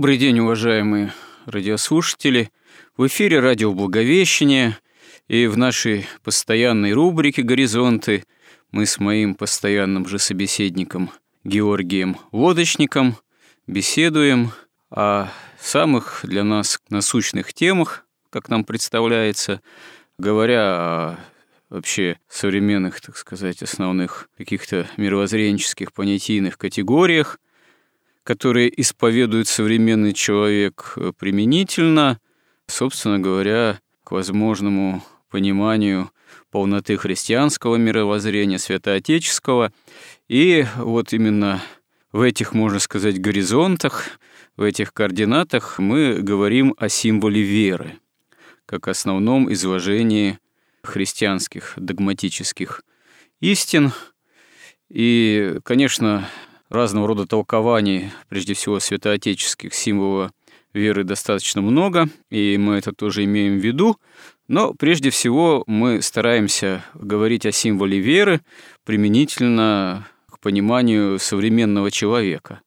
Добрый день, уважаемые радиослушатели. В эфире радио Благовещение и в нашей постоянной рубрике «Горизонты» мы с моим постоянным же собеседником Георгием Лодочником беседуем о самых для нас насущных темах, как нам представляется, говоря о вообще современных, так сказать, основных каких-то мировоззренческих понятийных категориях – которые исповедует современный человек э, применительно, собственно говоря, к возможному пониманию полноты христианского мировоззрения, святоотеческого. И вот именно в этих, можно сказать, горизонтах, в этих координатах мы говорим о символе веры, как основном изложении христианских догматических истин. И, конечно, разного рода толкований, прежде всего святоотеческих символов веры достаточно много, и мы это тоже имеем в виду. Но прежде всего мы стараемся говорить о символе веры применительно к пониманию современного человека.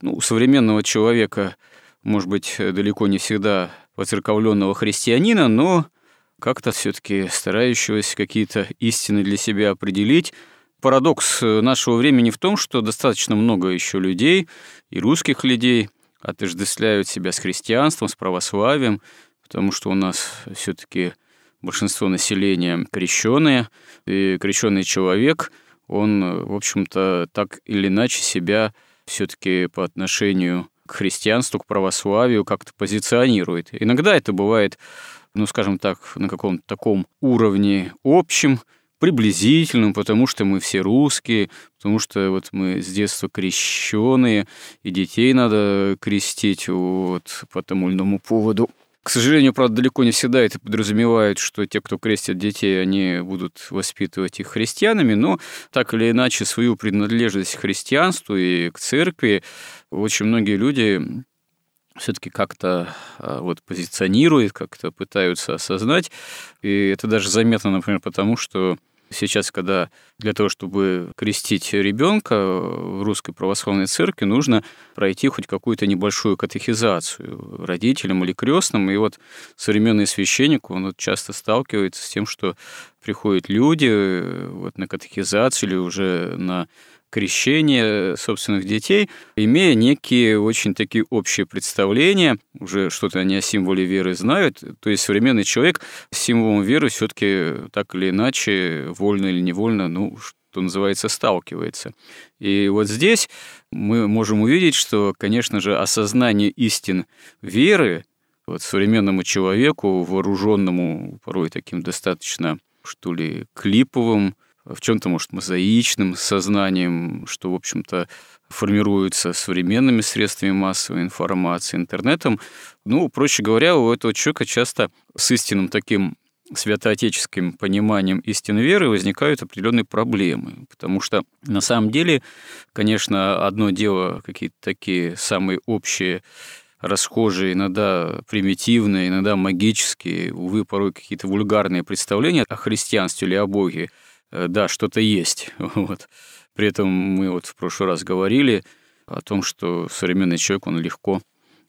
Ну, у современного человека, может быть, далеко не всегда воцерковленного христианина, но как-то все-таки старающегося какие-то истины для себя определить, Парадокс э, нашего времени в том, что достаточно много еще людей, и русских людей, отождествляют себя с христианством, с православием, потому что у нас все-таки большинство населения крещенные, и крещенный человек, он, в общем-то, так или иначе себя все-таки по отношению к христианству, к православию как-то позиционирует. Иногда это бывает, ну, скажем так, на каком-то таком уровне общем, приблизительным, потому что мы все русские, потому что вот мы с детства крещенные, и детей надо крестить вот по тому или иному поводу. К сожалению, правда, далеко не всегда это подразумевает, что те, кто крестят детей, они будут воспитывать их христианами, но так или иначе свою принадлежность к христианству и к церкви очень многие люди все-таки как-то а, вот позиционируют, как-то пытаются осознать. И это даже заметно, например, потому что Сейчас, когда для того, чтобы крестить ребенка в русской православной церкви, нужно пройти хоть какую-то небольшую катехизацию родителям или крестным. И вот современный священник, он вот часто сталкивается с тем, что приходят люди э, вот на катехизацию или уже на крещение собственных детей, имея некие очень такие общие представления, уже что-то они о символе веры знают, то есть современный человек с символом веры все таки так или иначе, вольно или невольно, ну, что называется, сталкивается. И вот здесь мы можем увидеть, что, конечно же, осознание истин веры вот современному человеку, вооруженному порой таким достаточно, что ли, клиповым, в чем-то, может, мозаичным сознанием, что, в общем-то, формируется современными средствами массовой информации, интернетом. Ну, проще говоря, у этого человека часто с истинным таким святоотеческим пониманием истины веры возникают определенные проблемы. Потому что на самом деле, конечно, одно дело какие-то такие самые общие расхожие, иногда примитивные, иногда магические, увы, порой какие-то вульгарные представления о христианстве или о Боге – да, что-то есть. Вот. При этом мы вот в прошлый раз говорили о том, что современный человек, он легко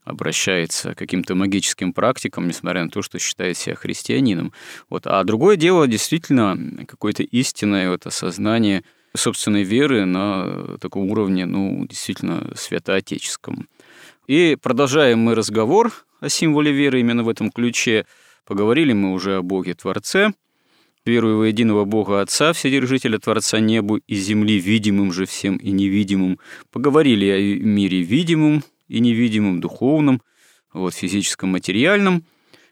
обращается к каким-то магическим практикам, несмотря на то, что считает себя христианином. Вот. А другое дело действительно какое-то истинное вот осознание собственной веры на таком уровне, ну, действительно, святоотеческом. И продолжаем мы разговор о символе веры именно в этом ключе. Поговорили мы уже о Боге Творце, верую во единого Бога Отца, Вседержителя Творца небу и земли, видимым же всем и невидимым. Поговорили о мире видимом, и невидимым, духовным, вот, физическом, материальном.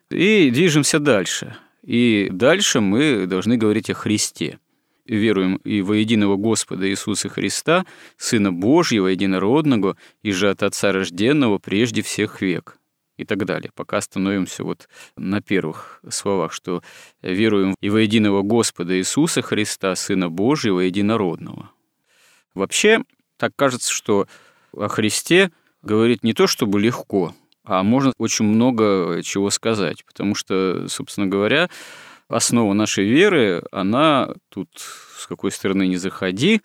И движемся дальше. И дальше мы должны говорить о Христе. Веруем и во единого Господа Иисуса Христа, Сына Божьего, единородного, и же от Отца рожденного прежде всех век и так далее. Пока остановимся вот на первых словах, что веруем и во единого Господа Иисуса Христа, Сына Божьего, единородного. Вообще, так кажется, что о Христе говорить не то чтобы легко, а можно очень много чего сказать, потому что, собственно говоря, основа нашей веры, она тут с какой стороны не заходи,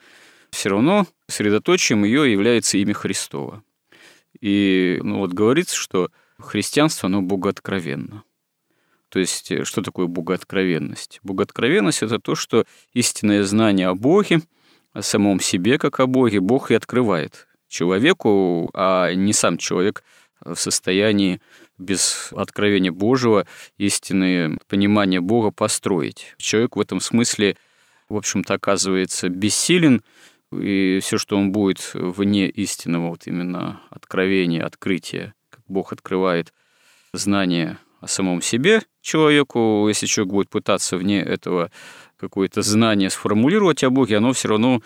все равно средоточием ее является имя Христова. И ну, вот говорится, что христианство, оно богооткровенно. То есть, э, что такое богооткровенность? Богооткровенность – это то, что истинное знание о Боге, о самом себе, как о Боге, Бог и открывает человеку, а не сам человек в состоянии без откровения Божьего истинное понимание Бога построить. Человек в этом смысле, в общем-то, оказывается бессилен, и все, что он будет вне истинного вот именно откровения, открытия, Бог открывает знание о самом себе человеку, если человек будет пытаться вне этого какое-то знание сформулировать о Боге, оно все равно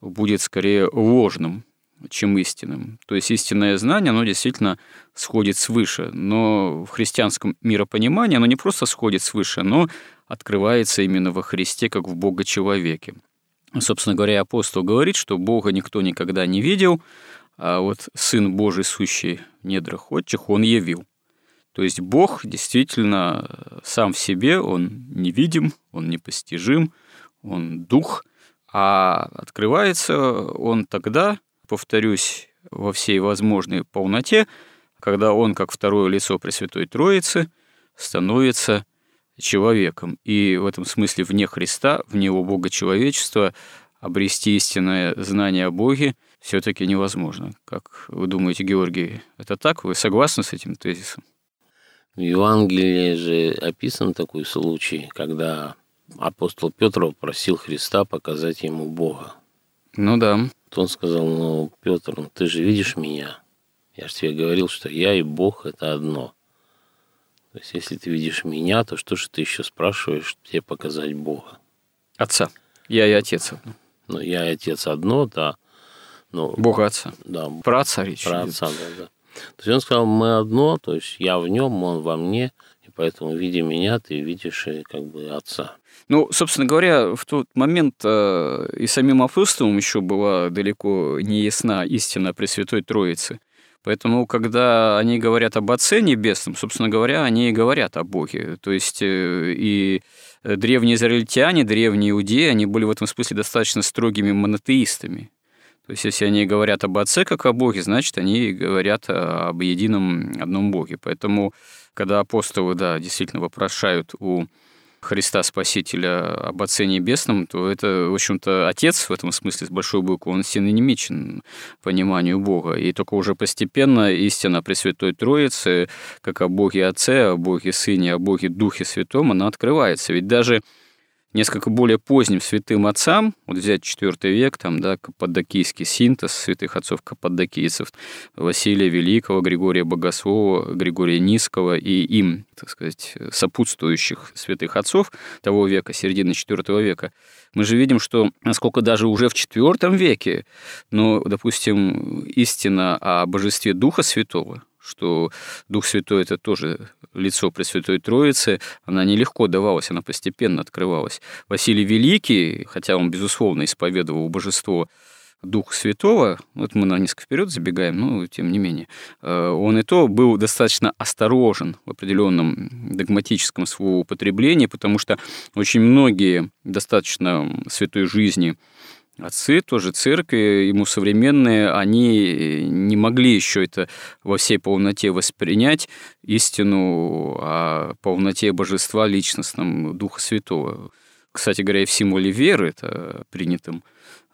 будет скорее ложным, чем истинным. То есть истинное знание, оно действительно сходит свыше, но в христианском миропонимании оно не просто сходит свыше, но открывается именно во Христе, как в Бога-человеке. Собственно говоря, апостол говорит, что Бога никто никогда не видел, а вот Сын Божий, сущий в недрах отчих, Он явил. То есть Бог действительно сам в себе, Он невидим, Он непостижим, Он дух, а открывается Он тогда, повторюсь, во всей возможной полноте, когда он, как второе лицо Пресвятой Троицы, становится человеком. И в этом смысле вне Христа, вне его Бога человечества, обрести истинное знание о Боге все-таки невозможно. Как вы думаете, Георгий, это так? Вы согласны с этим тезисом? В Евангелии же описан такой случай, когда апостол Петр просил Христа показать ему Бога. Ну да. То он сказал, ну, Петр, ну, ты же видишь меня. Я же тебе говорил, что я и Бог – это одно. То есть, если ты видишь меня, то что же ты еще спрашиваешь, тебе показать Бога? Отца. Я и Отец. Ну, я и Отец одно, да. Но, Бога Отца. Да. Про Отца речь Про Отца, да, да. То есть, он сказал, мы одно, то есть, я в нем, он во мне, и поэтому, видя меня, ты видишь и как бы Отца. Ну, собственно говоря, в тот момент э, и самим апостолам еще была далеко не ясна истина Пресвятой Троицы. Поэтому, когда они говорят об Отце Небесном, собственно говоря, они и говорят о Боге. То есть э, и древние израильтяне, древние иудеи, они были в этом смысле достаточно строгими монотеистами. То есть, если они говорят об Отце как о Боге, значит, они говорят об едином одном Боге. Поэтому, когда апостолы, да, действительно вопрошают у Христа Спасителя об Отце Небесном, то это, в общем-то, Отец в этом смысле с большой буквы, он синонимичен пониманию Бога. И только уже постепенно истина Пресвятой Троицы, как о Боге Отце, о Боге Сыне, о Боге Духе Святом, она открывается. Ведь даже несколько более поздним святым отцам, вот взять IV век, там, да, каппадокийский синтез святых отцов каппадокийцев, Василия Великого, Григория Богослова, Григория Низкого и им, так сказать, сопутствующих святых отцов того века, середины IV века, мы же видим, что насколько даже уже в IV веке, ну, допустим, истина о божестве Духа Святого, что Дух Святой – это тоже лицо Пресвятой Троицы, она нелегко давалась, она постепенно открывалась. Василий Великий, хотя он, безусловно, исповедовал божество Духа Святого, вот мы на несколько вперед забегаем, но тем не менее, э, он и то был достаточно осторожен в определенном догматическом своем употреблении, потому что очень многие достаточно святой жизни отцы, тоже церкви, ему современные, они не могли еще это во всей полноте воспринять, истину о полноте божества личностном Духа Святого. Кстати говоря, и в символе веры, это принятым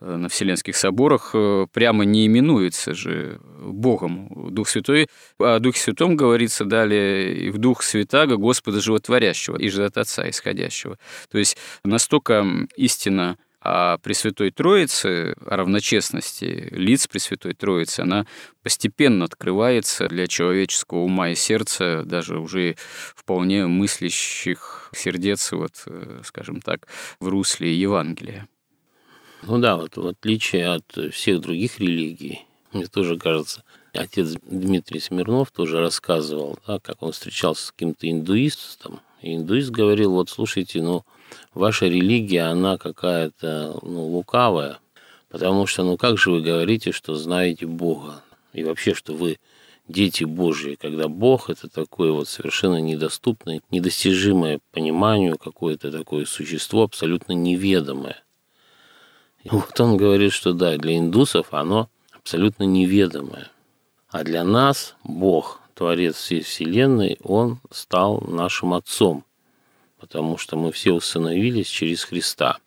э, на Вселенских соборах, э, прямо не именуется же Богом Дух Святой. О Духе Святом говорится далее и в Дух Святаго Господа Животворящего, и же от Отца исходящего. То есть настолько истина а Пресвятой Троице, о равночестности лиц Пресвятой Троицы, она постепенно открывается для человеческого ума и сердца, даже уже вполне мыслящих сердец, вот, э, скажем так, в русле Евангелия. Ну да, вот в отличие от всех других религий, мне тоже кажется, отец Дмитрий Смирнов тоже рассказывал, да, как он встречался с каким-то индуистом, и индуист говорил, вот слушайте, ну, ваша религия, она какая-то ну, лукавая, потому что, ну как же вы говорите, что знаете Бога? И вообще, что вы дети Божьи, когда Бог – это такое вот совершенно недоступное, недостижимое пониманию, какое-то такое существо абсолютно неведомое. И вот он говорит, что да, для индусов оно абсолютно неведомое. А для нас Бог, Творец всей Вселенной, Он стал нашим Отцом – потому что мы все усыновились через Христа.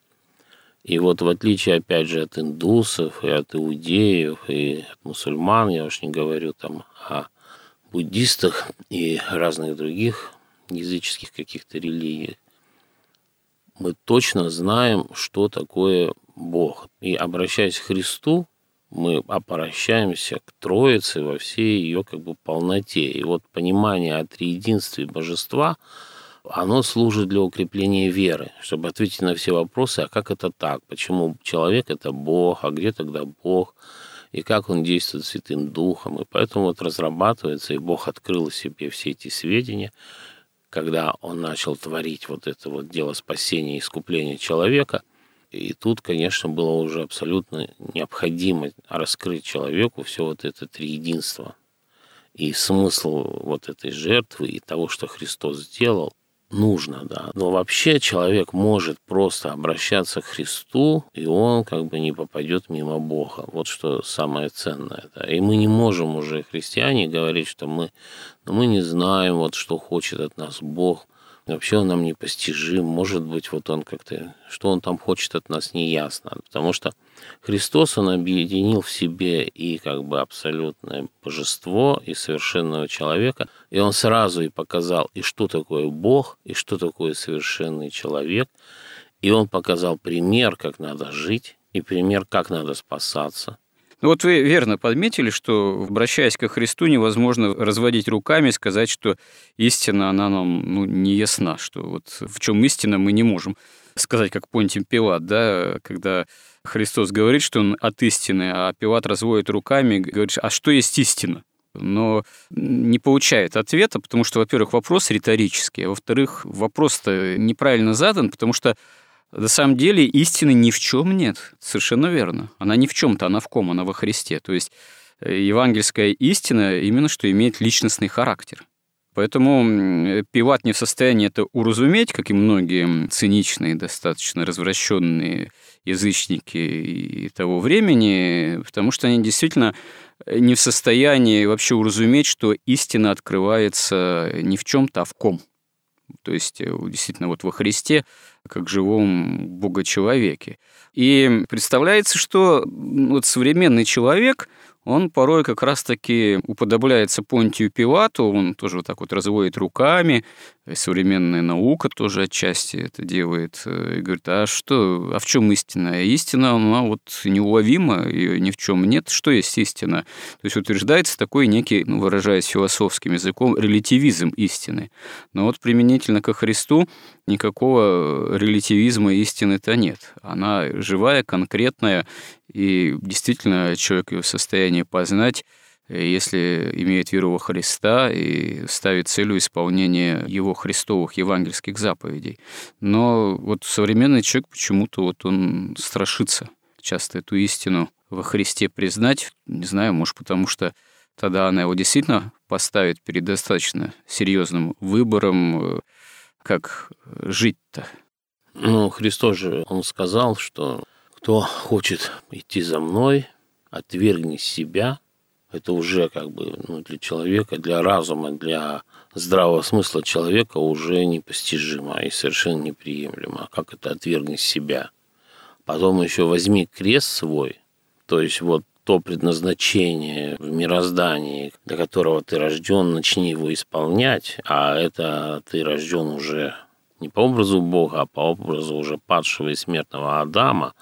И вот в отличие, опять же, от индусов и от иудеев и от мусульман, я уж не говорю там о буддистах и разных других языческих каких-то религиях, мы точно знаем, что такое Бог. И обращаясь к Христу, мы обращаемся к Троице во всей ее как бы полноте. И вот понимание о триединстве божества – оно служит для укрепления веры, чтобы ответить на все вопросы, а как это так, почему человек – это Бог, а где тогда Бог, и как он действует Святым Духом. И поэтому вот разрабатывается, и Бог открыл себе все эти сведения, когда он начал творить вот это вот дело спасения и искупления человека. И тут, конечно, было уже абсолютно необходимо раскрыть человеку все вот это триединство. И смысл вот этой жертвы и того, что Христос сделал, нужно, да. Но вообще человек может просто обращаться к Христу, и он как бы не попадет мимо Бога. Вот что самое ценное. Да. И мы не можем уже, христиане, говорить, что мы, ну, мы не знаем, вот, что хочет от нас Бог – Вообще он нам непостижим. Может быть, вот он как-то, что он там хочет от нас, не ясно. Потому что Христос, он объединил в себе и как бы абсолютное божество, и совершенного человека. И он сразу и показал, и что такое Бог, и что такое совершенный человек. И он показал пример, как надо жить, и пример, как надо спасаться. Ну вот вы верно подметили, что, обращаясь ко Христу, невозможно разводить руками и сказать, что истина, она нам ну, не ясна, что вот в чем истина мы не можем сказать, как Понтим Пилат, да, когда Христос говорит, что он от истины, а Пилат разводит руками, говорит, а что есть истина? но не получает ответа, потому что, во-первых, вопрос риторический, а во-вторых, вопрос-то неправильно задан, потому что на самом деле истины ни в чем нет. Совершенно верно. Она ни в чем-то, она в ком, она во Христе. То есть э, евангельская истина именно что имеет личностный характер. Поэтому Пиват не в состоянии это уразуметь, как и многие циничные, достаточно развращенные язычники того времени, потому что они действительно не в состоянии вообще уразуметь, что истина открывается не в чем-то, а в ком. То есть э, действительно вот во Христе как живом Бога-человеке. И представляется, что вот современный человек, он порой как раз-таки уподобляется Понтию Пилату, он тоже вот так вот разводит руками, современная наука тоже отчасти это делает, и говорит, а что, а в чем истина? Истина, она вот неуловима, ее ни в чем нет. Что есть истина? То есть утверждается такой некий, ну, выражаясь философским языком, релятивизм истины. Но вот применительно ко Христу никакого релятивизма истины-то нет. Она живая, конкретная, и действительно человек в состоянии познать, если имеет веру во Христа и ставит целью исполнения его христовых евангельских заповедей. Но вот современный человек почему-то вот он страшится часто эту истину во Христе признать. Не знаю, может, потому что тогда она его действительно поставит перед достаточно серьезным выбором, как жить-то. Ну, Христос же, он сказал, что кто хочет идти за мной, отвергни себя. Это уже как бы ну, для человека, для разума, для здравого смысла человека уже непостижимо и совершенно неприемлемо. Как это отвергни себя? Потом еще возьми крест свой, то есть вот то предназначение в мироздании, для которого ты рожден, начни его исполнять, а это ты рожден уже не по образу Бога, а по образу уже падшего и смертного Адама,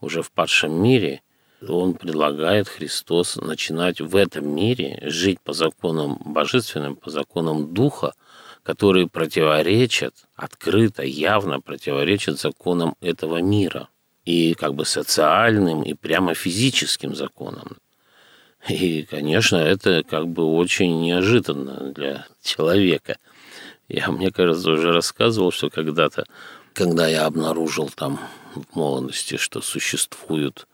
уже в падшем мире, он предлагает Христос начинать в этом мире жить по законам божественным, по законам Духа, которые противоречат, открыто, явно противоречат законам этого мира – и как бы социальным, и прямо физическим законам. И, конечно, это как бы очень неожиданно для человека. Я, мне кажется, уже рассказывал, что когда-то, когда я обнаружил там в молодости, что существуют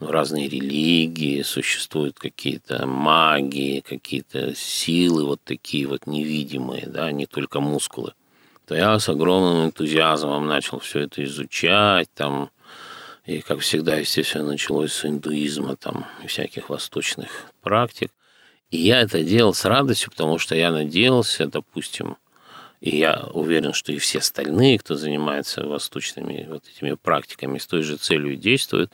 ну, разные религии, существуют какие-то магии, какие-то силы вот такие вот невидимые, да, не только мускулы, то я с огромным энтузиазмом начал все это изучать, там и, как всегда, естественно, началось с индуизма там, и всяких восточных практик. И я это делал с радостью, потому что я надеялся, допустим, и я уверен, что и все остальные, кто занимается восточными вот этими практиками, с той же целью действуют,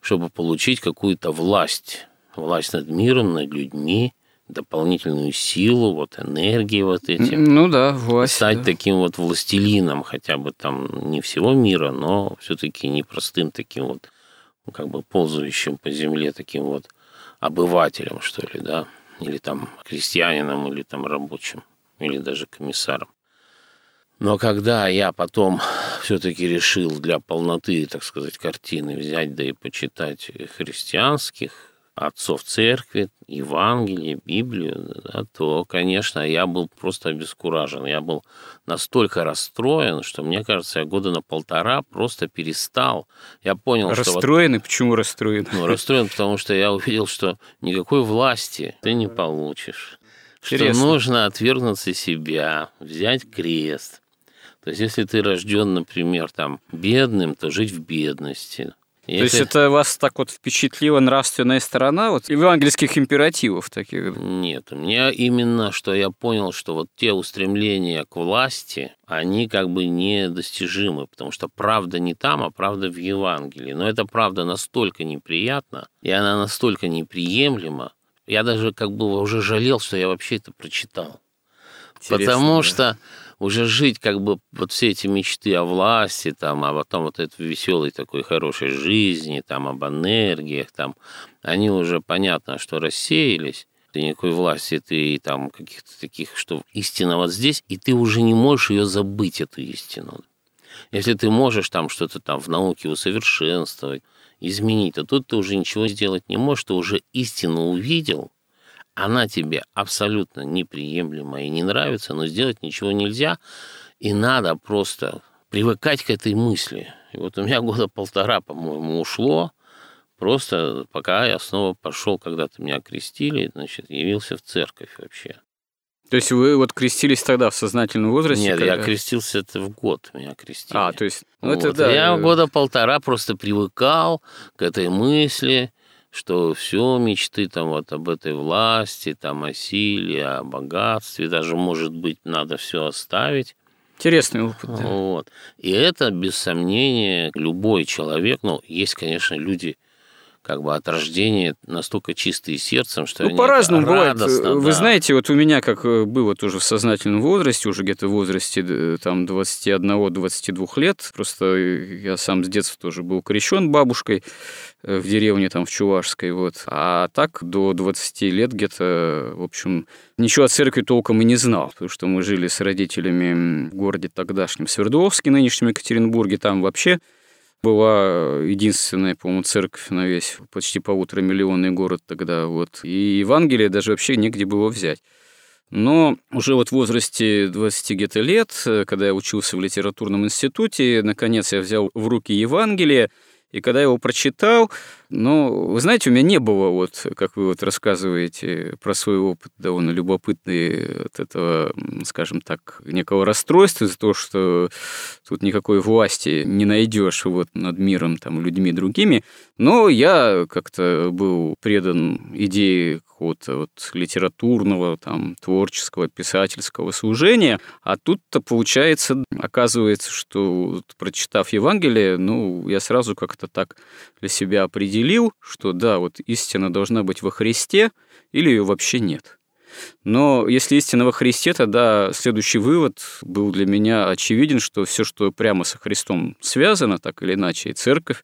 чтобы получить какую-то власть, власть над миром, над людьми, дополнительную силу, вот энергии вот этим. Ну да, власть. Стать да. таким вот властелином хотя бы там не всего мира, но все-таки непростым таким вот, ну, как бы ползающим по земле таким вот обывателем, что ли, да, или там крестьянином, или там рабочим, или даже комиссаром. Но когда я потом все-таки решил для полноты, так сказать, картины взять, да и почитать христианских отцов церкви, Евангелие, Библию, да, то, конечно, я был просто обескуражен. Я был настолько расстроен, что, мне кажется, я года на полтора просто перестал. Я понял, расстроен, что... Расстроен? Вот, почему расстроен? Ну, расстроен, потому что я увидел, что никакой власти ты не получишь. Интересно. Что нужно отвергнуться себя, взять крест. То есть, если ты рожден, например, там, бедным, то жить в бедности. И То есть это вас так вот впечатлила нравственная сторона вот евангельских императивов таких? Нет, мне именно, что я понял, что вот те устремления к власти, они как бы недостижимы, потому что правда не там, а правда в Евангелии. Но эта правда настолько неприятна, и она настолько неприемлема, я даже как бы уже жалел, что я вообще это прочитал. Интересно, потому да. что уже жить как бы вот все эти мечты о власти, там, а потом вот этой веселой такой хорошей жизни, там, об энергиях, там, они уже понятно, что рассеялись, ты никакой власти, ты там каких-то таких, что истина вот здесь, и ты уже не можешь ее забыть, эту истину. Если ты можешь там что-то там в науке усовершенствовать, изменить, то тут ты уже ничего сделать не можешь, ты уже истину увидел, она тебе абсолютно неприемлема и не нравится, но сделать ничего нельзя, и надо просто привыкать к этой мысли. И вот у меня года полтора, по-моему, ушло, просто пока я снова пошел, когда-то меня крестили, значит, явился в церковь вообще. То есть вы вот крестились тогда в сознательном возрасте? Нет, когда... я крестился это в год, меня крестили. А, то есть... Ну, вот. это да. Я года полтора просто привыкал к этой мысли, что все мечты там вот об этой власти, там о силе, о богатстве, даже, может быть, надо все оставить. Интересный опыт. Да. Вот. И это, без сомнения, любой человек, ну, есть, конечно, люди, как бы от рождения настолько чистые сердцем, что ну, по-разному бывает. Вы да. знаете, вот у меня, как э, было тоже в сознательном возрасте, уже где-то в возрасте э, там 21-22 лет, просто я сам с детства тоже был крещен бабушкой э, в деревне там в Чувашской, вот. А так до 20 лет где-то, в общем, ничего о церкви толком и не знал, потому что мы жили с родителями в городе тогдашнем Свердловске, нынешнем Екатеринбурге, там вообще была единственная, по-моему, церковь на весь почти полутора миллионный город тогда. Вот. И Евангелие даже вообще негде было взять. Но уже вот в возрасте 20 где-то лет, когда я учился в литературном институте, наконец я взял в руки Евангелие, и когда я его прочитал, Но, вы знаете, у меня не было, вот, как вы вот рассказываете про свой опыт, довольно любопытный от этого, скажем так, некого расстройства из-за того, что тут никакой власти не найдешь вот над миром, там, людьми другими. Но я как-то был предан идее какого-то вот литературного, там, творческого, писательского служения. А тут-то получается, оказывается, что вот, прочитав Евангелие, ну, я сразу как-то так для себя определил, что да, вот истина должна быть во Христе или ее вообще нет. Но если истина во Христе, тогда следующий вывод был для меня очевиден, что все, что прямо со Христом связано, так или иначе, и церковь,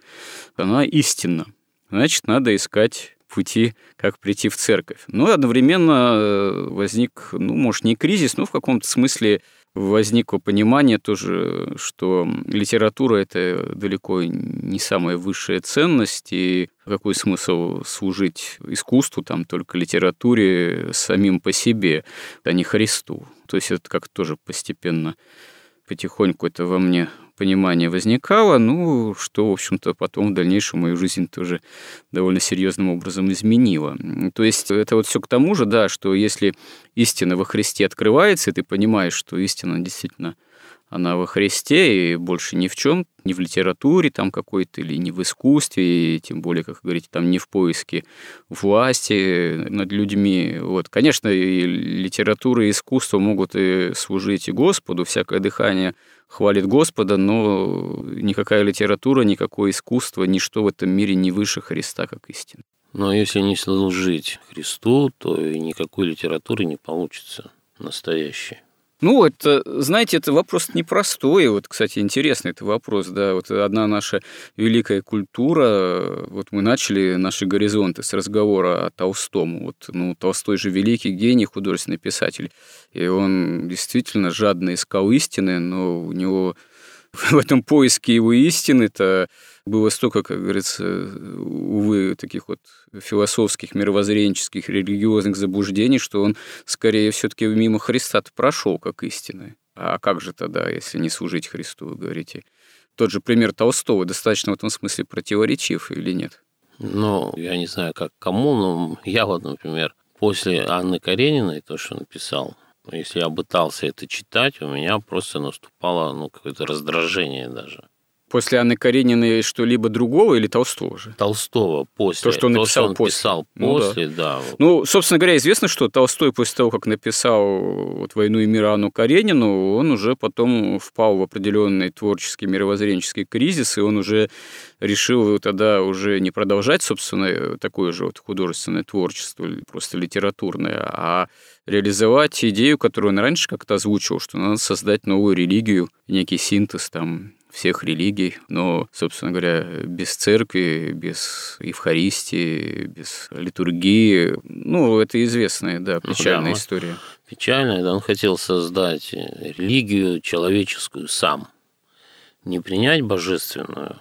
она истинна. Значит, надо искать пути, как прийти в церковь. Но одновременно э, возник, ну, может, не кризис, но в каком-то смысле возникло понимание тоже, что литература – это далеко не самая высшая ценность, и какой смысл служить искусству, там, только литературе самим по себе, а не Христу. То есть это как тоже постепенно потихоньку это во мне понимание возникало, ну, что, в общем-то, потом в дальнейшем мою жизнь тоже довольно серьезным образом изменило. То есть это вот все к тому же, да, что если истина во Христе открывается, и ты понимаешь, что истина действительно она во Христе и больше ни в чем, ни в литературе там какой-то или не в искусстве, и тем более, как говорите, там не в поиске власти над людьми. Вот, конечно, и литература и искусство могут и служить и Господу, всякое дыхание хвалит Господа, но никакая литература, никакое искусство, ничто в этом мире не выше Христа, как истина. Но если не служить Христу, то и никакой литературы не получится настоящей. Ну, это, знаете, это вопрос непростой. Вот, кстати, интересный это вопрос, да. Вот одна наша великая культура, вот мы начали наши горизонты с разговора о Толстом. Вот, ну, Толстой же великий гений, художественный писатель. И он действительно жадно искал истины, но у него в этом поиске его истины-то было столько, как говорится, увы, таких вот философских, мировоззренческих, религиозных заблуждений, что он скорее все-таки мимо Христа прошел как истины. А как же тогда, если не служить Христу, вы говорите? Тот же пример Толстого достаточно в этом смысле противоречив или нет? Ну, я не знаю, как кому, но я вот, например, после Анны Карениной, то, что написал, если я пытался это читать, у меня просто наступало ну, какое-то раздражение даже. После Анны Карениной что-либо другого или Толстого же? Толстого после. То, что он написал то, что он после. писал после, ну, да. да. Ну, собственно говоря, известно, что Толстой после того, как написал вот «Войну и мир» Анну Каренину, он уже потом впал в определенный творческий мировоззренческий кризис, и он уже решил тогда уже не продолжать, собственно, такое же вот художественное творчество, просто литературное, а реализовать идею, которую он раньше как-то озвучил, что надо создать новую религию, некий синтез там всех религий, но, собственно говоря, без церкви, без Евхаристии, без литургии, ну, это известная, да, печальная ну, да, история. Печальная, да, он хотел создать религию человеческую сам, не принять божественную,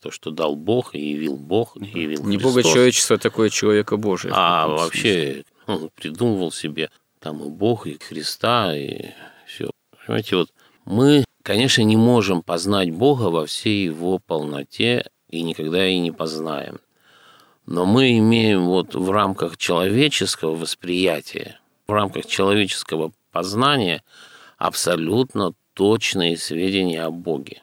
то, что дал Бог и явил Бог, и явил Не Бога человечество, а такое человека Божие. А вообще он придумывал себе там и Бог, и Христа, и все. Понимаете, вот мы Конечно, не можем познать Бога во всей Его полноте и никогда и не познаем. Но мы имеем вот в рамках человеческого восприятия, в рамках человеческого познания абсолютно точные сведения о Боге.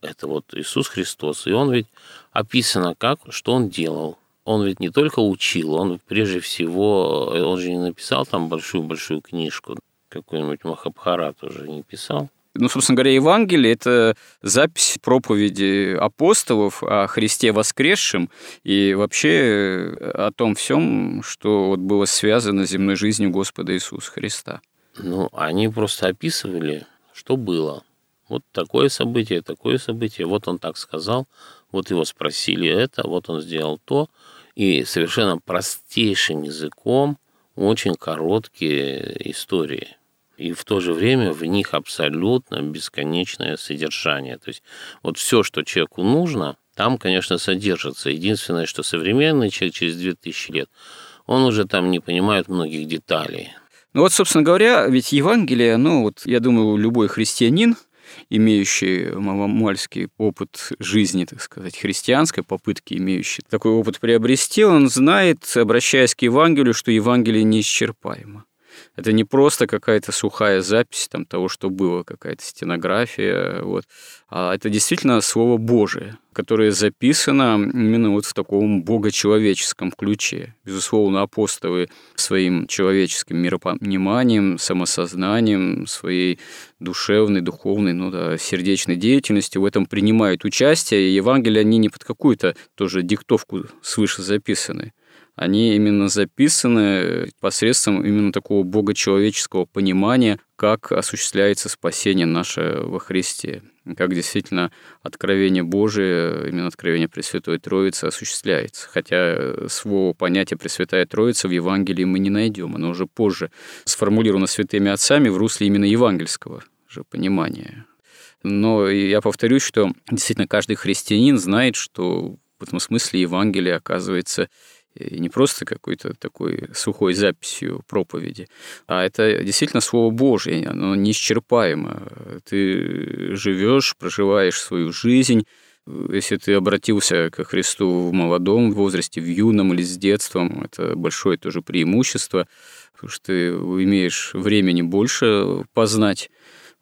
Это вот Иисус Христос. И Он ведь описано как, что Он делал. Он ведь не только учил, он прежде всего, он же не написал там большую-большую книжку, какой-нибудь Махабхарат уже не писал. Ну, собственно говоря, Евангелие – это запись проповеди апостолов о Христе воскресшем и вообще о том всем, что вот было связано с земной жизнью Господа Иисуса Христа. Ну, они просто описывали, что было. Вот такое событие, такое событие. Вот он так сказал, вот его спросили это, вот он сделал то. И совершенно простейшим языком очень короткие истории – и в то же время в них абсолютно бесконечное содержание. То есть вот все, что человеку нужно, там, конечно, содержится. Единственное, что современный человек через 2000 лет, он уже там не понимает многих деталей. Ну вот, собственно говоря, ведь Евангелие, ну вот, я думаю, любой христианин имеющий маломальский опыт жизни, так сказать, христианской попытки, имеющий такой опыт приобрести, он знает, обращаясь к Евангелию, что Евангелие неисчерпаемо. Это не просто какая-то сухая запись там, того, что было, какая-то стенография, вот, а это действительно Слово Божие, которое записано именно вот в таком богочеловеческом ключе. Безусловно, апостолы своим человеческим миропониманием, самосознанием, своей душевной, духовной, ну да, сердечной деятельностью в этом принимают участие, и Евангелие они не под какую-то тоже диктовку свыше записаны они именно записаны посредством именно такого богочеловеческого понимания, как осуществляется спасение наше во Христе, как действительно откровение Божие, именно откровение Пресвятой Троицы осуществляется. Хотя своего понятия Пресвятая Троица в Евангелии мы не найдем, оно уже позже сформулировано святыми отцами в русле именно евангельского же понимания. Но я повторюсь, что действительно каждый христианин знает, что в этом смысле Евангелие оказывается и не просто какой-то такой сухой записью проповеди, а это действительно Слово Божье, оно неисчерпаемо. Ты живешь, проживаешь свою жизнь, если ты обратился ко Христу в молодом возрасте, в юном или с детством, это большое тоже преимущество, потому что ты имеешь времени больше познать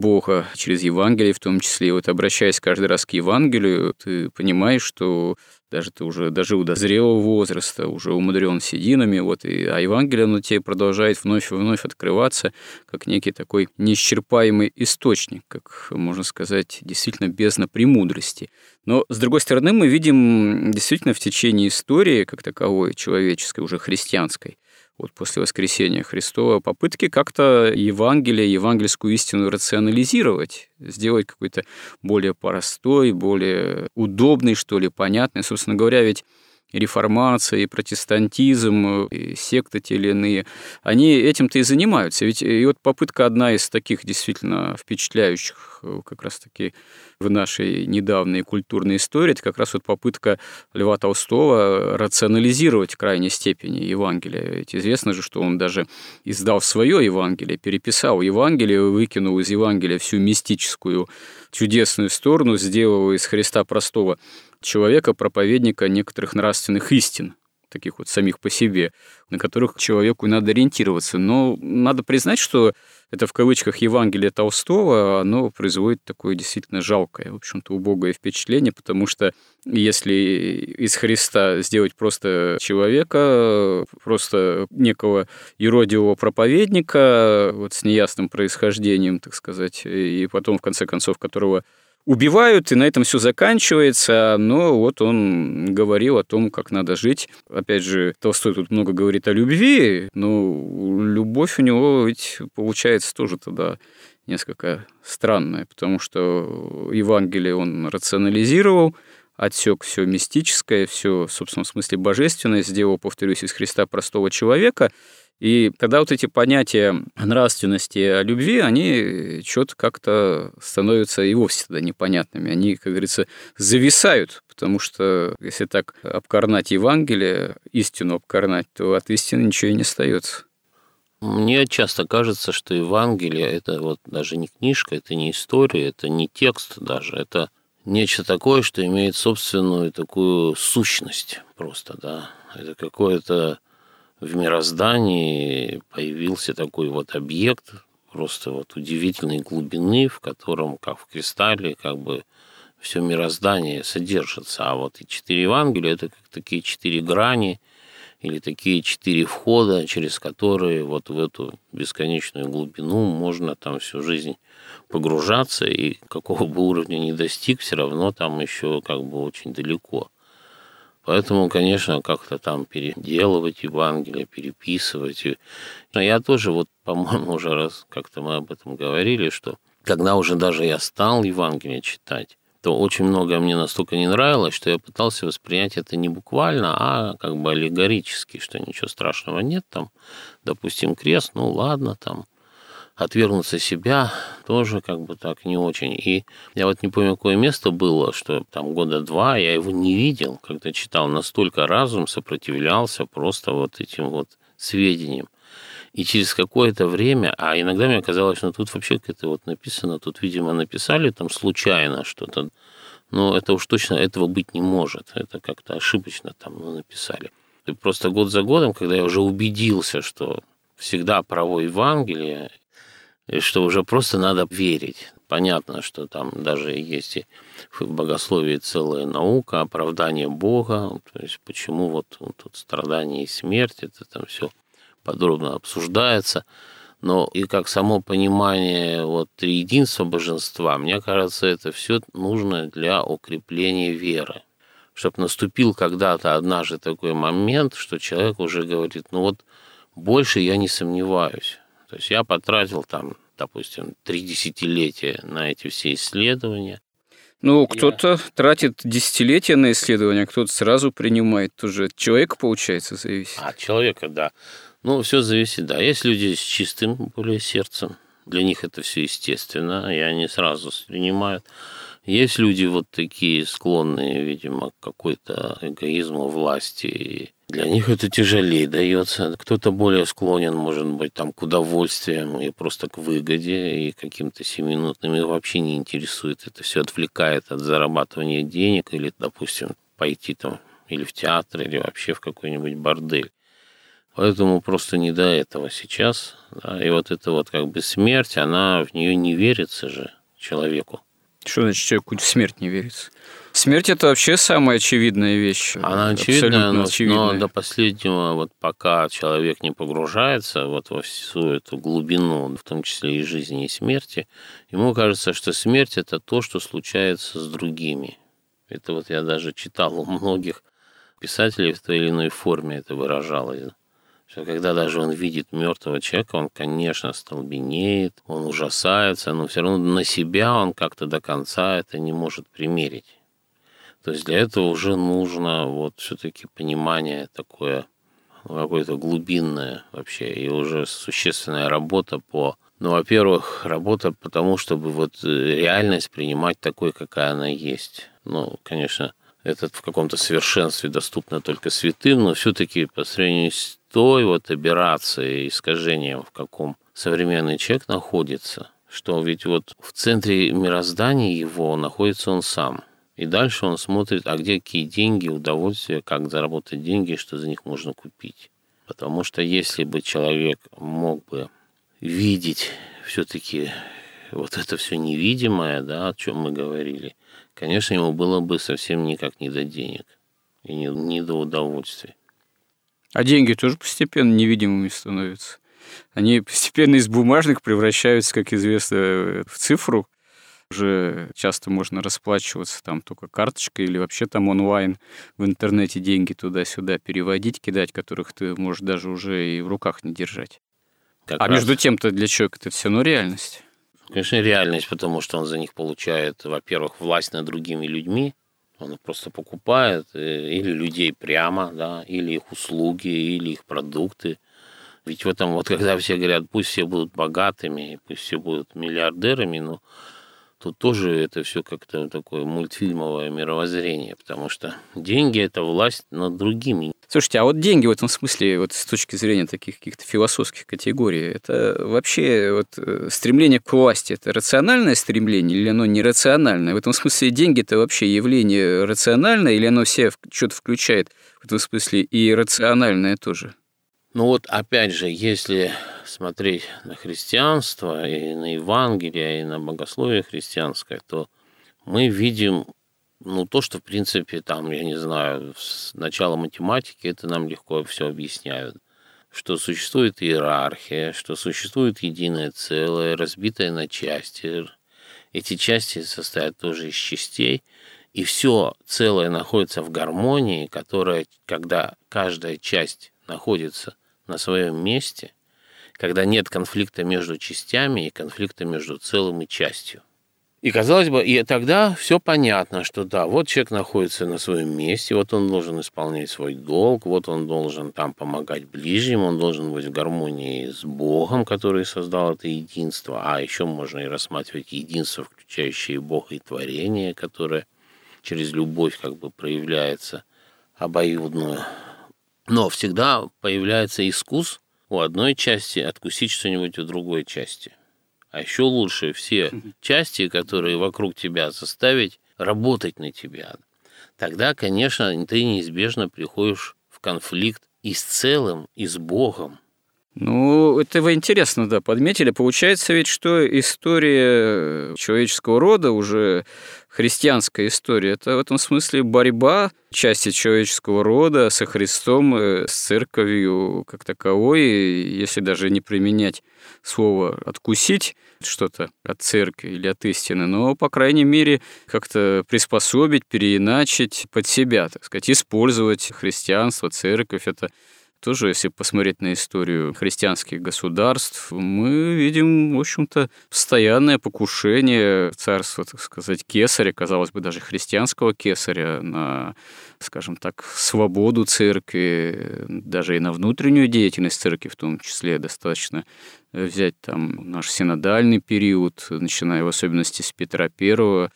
Бога через Евангелие в том числе. Вот обращаясь каждый раз к Евангелию, ты понимаешь, что даже ты уже дожил до зрелого возраста, уже умудрен сединами, вот, и, а Евангелие, оно тебе продолжает вновь и вновь открываться, как некий такой неисчерпаемый источник, как, можно сказать, действительно бездна премудрости. Но, с другой стороны, мы видим действительно в течение истории, как таковой, человеческой, уже христианской, вот после воскресения Христова, попытки как-то Евангелие, евангельскую истину рационализировать, сделать какой-то более простой, более удобный, что ли, понятный. Собственно говоря, ведь реформация, и протестантизм, и секты те или иные, они этим-то и занимаются. Ведь и вот попытка одна из таких действительно впечатляющих э, как раз-таки в нашей недавней культурной истории, это как раз вот попытка Льва Толстого рационализировать в крайней степени Евангелие. Ведь известно же, что он даже издал свое Евангелие, переписал Евангелие, выкинул из Евангелия всю мистическую чудесную сторону, сделал из Христа простого человека, проповедника некоторых нравственных истин, таких вот самих по себе, на которых человеку надо ориентироваться. Но надо признать, что это в кавычках Евангелие Толстого, оно производит такое действительно жалкое, в общем-то, убогое впечатление, потому что если из Христа сделать просто человека, просто некого юродивого проповедника, вот с неясным происхождением, так сказать, и потом, в конце концов, которого убивают, и на этом все заканчивается. Но вот он говорил о том, как надо жить. Опять же, Толстой тут много говорит о любви, но любовь у него ведь получается тоже тогда несколько странная, потому что Евангелие он рационализировал, отсек все мистическое, все, в собственном смысле, божественное, сделал, повторюсь, из Христа простого человека – и тогда вот эти понятия нравственности любви, они что-то как-то становятся и вовсе тогда непонятными. Они, как говорится, зависают, потому что если так обкорнать Евангелие, истину обкорнать, то от истины ничего и не остается. Мне часто кажется, что Евангелие – это вот даже не книжка, это не история, это не текст даже, это нечто такое, что имеет собственную такую сущность просто, да. Это какое-то в мироздании появился такой вот объект, просто вот удивительной глубины, в котором, как в кристалле, как бы все мироздание содержится. А вот и четыре Евангелия – это как такие четыре грани или такие четыре входа, через которые вот в эту бесконечную глубину можно там всю жизнь погружаться, и какого бы уровня не достиг, все равно там еще как бы очень далеко. Поэтому, конечно, как-то там переделывать Евангелие, переписывать. Но я тоже, вот, по-моему, уже раз как-то мы об этом говорили, что когда уже даже я стал Евангелие читать, то очень многое мне настолько не нравилось, что я пытался воспринять это не буквально, а как бы аллегорически, что ничего страшного нет там. Допустим, крест, ну ладно, там отвергнуться себя тоже как бы так не очень. И я вот не помню, какое место было, что там года два я его не видел, когда читал. Настолько разум сопротивлялся просто вот этим вот сведениям. И через какое-то время, а иногда мне казалось, ну тут вообще это вот написано, тут, видимо, написали там случайно что-то, но это уж точно этого быть не может. Это как-то ошибочно там ну, написали. И просто год за годом, когда я уже убедился, что всегда право Евангелия, и что уже просто надо верить. Понятно, что там даже есть и в богословии целая наука, оправдание Бога, то есть почему вот, тут страдания и смерть, это там все подробно обсуждается. Но и как само понимание вот триединства божества, мне кажется, это все нужно для укрепления веры. Чтобы наступил когда-то однажды такой момент, что человек уже говорит, ну вот больше я не сомневаюсь. То есть я потратил там, допустим, три десятилетия на эти все исследования. Ну, кто-то я... тратит десятилетия на исследования, кто-то сразу принимает. Тоже от человека, получается, зависит. От человека, да. Ну, все зависит, да. Есть люди с чистым более сердцем, для них это все естественно, и они сразу принимают. Есть люди вот такие склонные, видимо, к какой-то эгоизму власти. И для них это тяжелее дается. Кто-то более склонен, может быть, там, к удовольствиям и просто к выгоде и каким-то семинутным. И вообще не интересует. Это все отвлекает от зарабатывания денег или, допустим, пойти там или в театр, или вообще в какой-нибудь бордель. Поэтому просто не до этого сейчас. Да, и вот эта вот как бы смерть, она в нее не верится же человеку. Что значит человеку в смерть не верится? Смерть это вообще самая очевидная вещь. Она очевидная, но, очевидная. но до последнего, вот пока человек не погружается вот во всю эту глубину, в том числе и жизни, и смерти, ему кажется, что смерть это то, что случается с другими. Это вот я даже читал у многих писателей в той или иной форме это выражалось что когда даже он видит мертвого человека, он, конечно, столбенеет, он ужасается, но все равно на себя он как-то до конца это не может примерить. То есть для этого уже нужно вот все-таки понимание такое, ну, какое-то глубинное вообще, и уже существенная работа по ну, во-первых, работа потому, чтобы вот э, реальность принимать такой, какая она есть. Ну, конечно, это в каком-то совершенстве доступно только святым, но все-таки по сравнению с той вот аберрацией, искажением, в каком современный человек находится, что ведь вот в центре мироздания его находится он сам. И дальше он смотрит, а где какие деньги, удовольствия, как заработать деньги, что за них можно купить. Потому что если бы человек мог бы видеть все-таки вот это все невидимое, да, о чем мы говорили, конечно, ему было бы совсем никак не до денег и не, не до удовольствия. А деньги тоже постепенно невидимыми становятся. Они постепенно из бумажных превращаются, как известно, в цифру. Уже часто можно расплачиваться там только карточкой или вообще там онлайн в интернете деньги туда-сюда переводить, кидать, которых ты можешь даже уже и в руках не держать. Как а раз. между тем-то для человека это все равно реальность. Конечно, реальность, потому что он за них получает, во-первых, власть над другими людьми, он просто покупает э, или людей прямо, да, или их услуги, или их продукты. Ведь в этом вот, когда все говорят, пусть все будут богатыми, пусть все будут миллиардерами, но тут тоже это все как-то такое мультфильмовое мировоззрение, потому что деньги – это власть над другими. Слушайте, а вот деньги в этом смысле, вот с точки зрения таких каких-то философских категорий, это вообще вот э, стремление к власти, это рациональное стремление или оно нерациональное? В этом смысле деньги это вообще явление рациональное или оно все что-то включает в этом смысле и рациональное тоже? Ну вот опять же, если смотреть на христианство и на Евангелие, и на богословие христианское, то мы видим ну, то, что, в принципе, там, я не знаю, с начала математики это нам легко все объясняют. Что существует иерархия, что существует единое целое, разбитое на части. Эти части состоят тоже из частей, и все целое находится в гармонии, которая, когда каждая часть находится на своем месте, когда нет конфликта между частями и конфликта между целым и частью – и казалось бы, и тогда все понятно, что да, вот человек находится на своем месте, вот он должен исполнять свой долг, вот он должен там помогать ближним, он должен быть в гармонии с Богом, который создал это единство, а еще можно и рассматривать единство, включающее Бога и творение, которое через любовь как бы проявляется обоюдную. Но всегда появляется искус у одной части, откусить что-нибудь у другой части. А еще лучше все части, которые вокруг тебя, заставить работать на тебя. Тогда, конечно, ты неизбежно приходишь в конфликт и с целым, и с Богом. Ну, это вы интересно, да, подметили. Получается ведь, что история человеческого рода, уже христианская история, это в этом смысле борьба части человеческого рода со Христом, с церковью как таковой, если даже не применять слово «откусить», что-то от церкви или от истины, но, по крайней мере, как-то приспособить, переиначить под себя, так сказать, использовать христианство, церковь. Это тоже, если посмотреть на историю христианских государств, мы видим, в общем-то, постоянное покушение царства, так сказать, кесаря, казалось бы, даже христианского кесаря на, скажем так, свободу церкви, даже и на внутреннюю деятельность церкви в том числе достаточно взять там наш синодальный период, начиная в особенности с Петра Первого,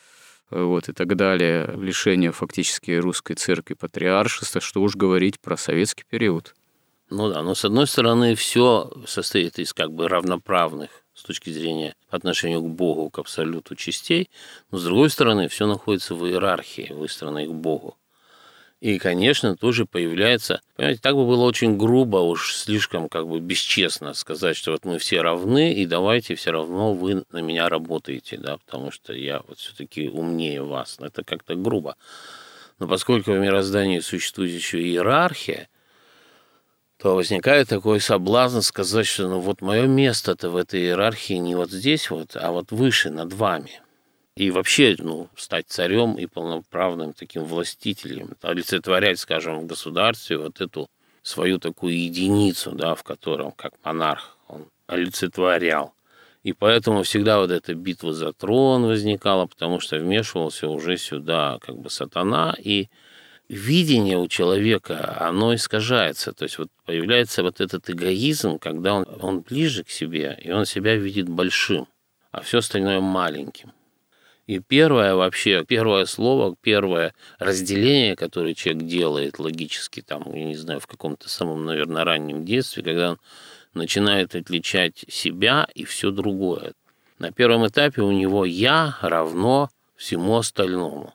вот, и так далее, лишение фактически русской церкви патриаршества, что уж говорить про советский период. Ну да, но с одной стороны все состоит из как бы равноправных с точки зрения по отношению к Богу, к абсолюту частей, но с другой стороны все находится в иерархии, выстроенной к Богу. И, конечно, тоже появляется, понимаете, так бы было очень грубо, уж слишком как бы бесчестно сказать, что вот мы все равны, и давайте все равно вы на меня работаете, да, потому что я вот все-таки умнее вас. Это как-то грубо. Но поскольку в мироздании существует еще иерархия, то возникает такой соблазн сказать, что ну вот мое место-то в этой иерархии не вот здесь вот, а вот выше, над вами. И вообще, ну, стать царем и полноправным таким властителем, олицетворять, скажем, в государстве вот эту свою такую единицу, да, в котором, как монарх, он олицетворял. И поэтому всегда вот эта битва за трон возникала, потому что вмешивался уже сюда как бы сатана, и видение у человека, оно искажается. То есть вот появляется вот этот эгоизм, когда он, он ближе к себе, и он себя видит большим, а все остальное маленьким. И первое вообще, первое слово, первое разделение, которое человек делает логически, там, я не знаю, в каком-то самом, наверное, раннем детстве, когда он начинает отличать себя и все другое. На первом этапе у него «я» равно всему остальному.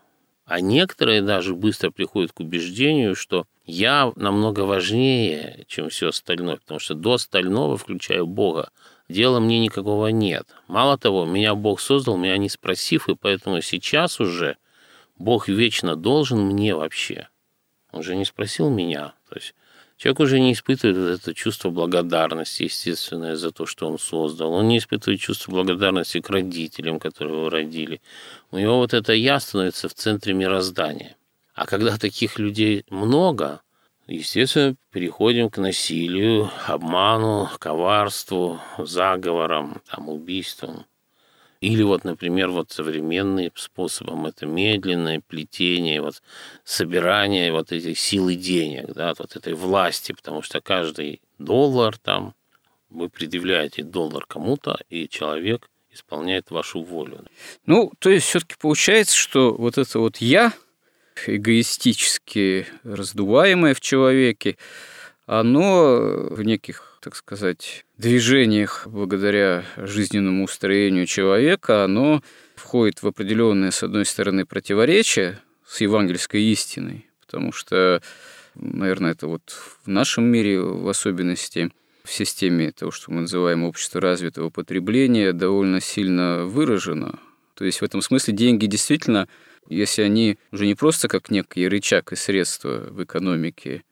А некоторые даже быстро приходят к убеждению, что я намного важнее, чем все остальное, потому что до остального, включая Бога, дела мне никакого нет. Мало того, меня Бог создал, меня не спросив, и поэтому сейчас уже Бог вечно должен мне вообще. Он же не спросил меня. То есть Человек уже не испытывает это чувство благодарности, естественное, за то, что он создал. Он не испытывает чувство благодарности к родителям, которые его родили. У него вот это «я» становится в центре мироздания. А когда таких людей много, естественно, переходим к насилию, обману, коварству, заговорам, там, убийствам. Или вот, например, вот современным способом это медленное плетение, вот собирание вот этих сил и денег, да, вот этой власти, потому что каждый доллар там, вы предъявляете доллар кому-то, и человек исполняет вашу волю. Ну, то есть все-таки получается, что вот это вот я, эгоистически раздуваемое в человеке, оно в неких так сказать, движениях благодаря жизненному устроению человека, оно входит в определенные, с одной стороны, противоречия с евангельской истиной, потому что, наверное, это вот в нашем мире в особенности в системе того, что мы называем общество развитого потребления, довольно сильно выражено. То есть в этом смысле деньги действительно, если они уже не просто как некий рычаг и средство в экономике,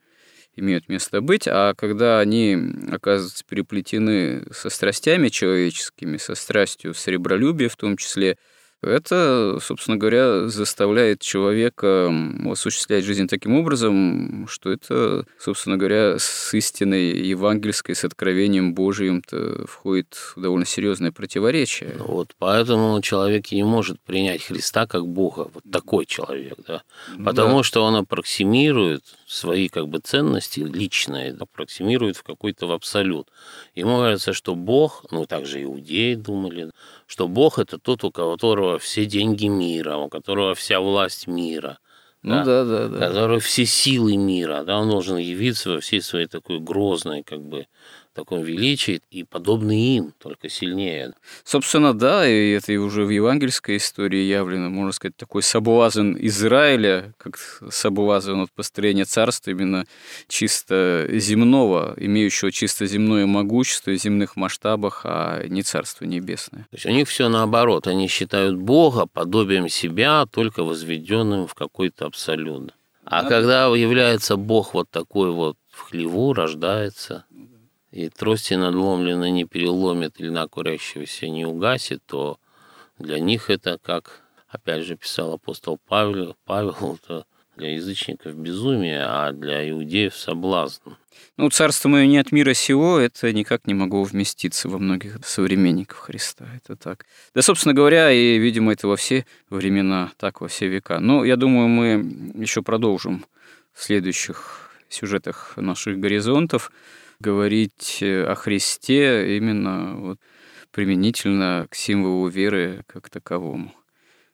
имеют место быть, а когда они оказываются переплетены со страстями человеческими, со страстью сребролюбия в том числе, это, собственно говоря, заставляет человека осуществлять жизнь таким образом, что это, собственно говоря, с истиной евангельской, с откровением Божиим входит в довольно серьезное противоречие. Ну вот поэтому человек не может принять Христа как Бога, вот такой человек, да, потому да. что он аппроксимирует свои как бы ценности личные, аппроксимирует в какой-то в абсолют. Ему кажется, что Бог, ну также иудеи думали, что Бог это тот, у которого все деньги мира, у которого вся власть мира. Ну да, да, да. Который все силы мира, да, он должен явиться во всей своей такой грозной, как бы, таком величии и подобны им, только сильнее. Собственно, да, и это и уже в евангельской истории явлено, можно сказать, такой соблазн Израиля, как соблазн от построения царства именно чисто земного, имеющего чисто земное могущество в земных масштабах, а не царство небесное. То есть у них все наоборот, они считают Бога подобием себя, только возведенным в какой-то абсолют. А когда является Бог вот такой вот в хлеву, рождается, и трости надломленно не переломит или на курящегося не угасит, то для них это, как опять же писал апостол Павел, Павел это для язычников безумие, а для иудеев соблазн. Ну, царство мое не от мира сего, это никак не могло вместиться во многих современников Христа. Это так. Да, собственно говоря, и, видимо, это во все времена, так во все века. Но я думаю, мы еще продолжим в следующих сюжетах наших горизонтов говорить э, о Христе именно вот применительно к символу веры как таковому.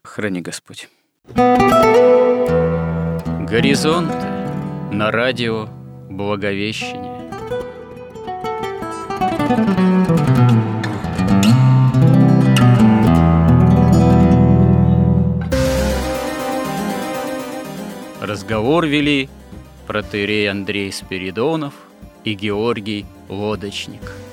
Храни Господь. Горизонт на радио Благовещение. Разговор вели протеерей Андрей Спиридонов – и Георгий Лодочник –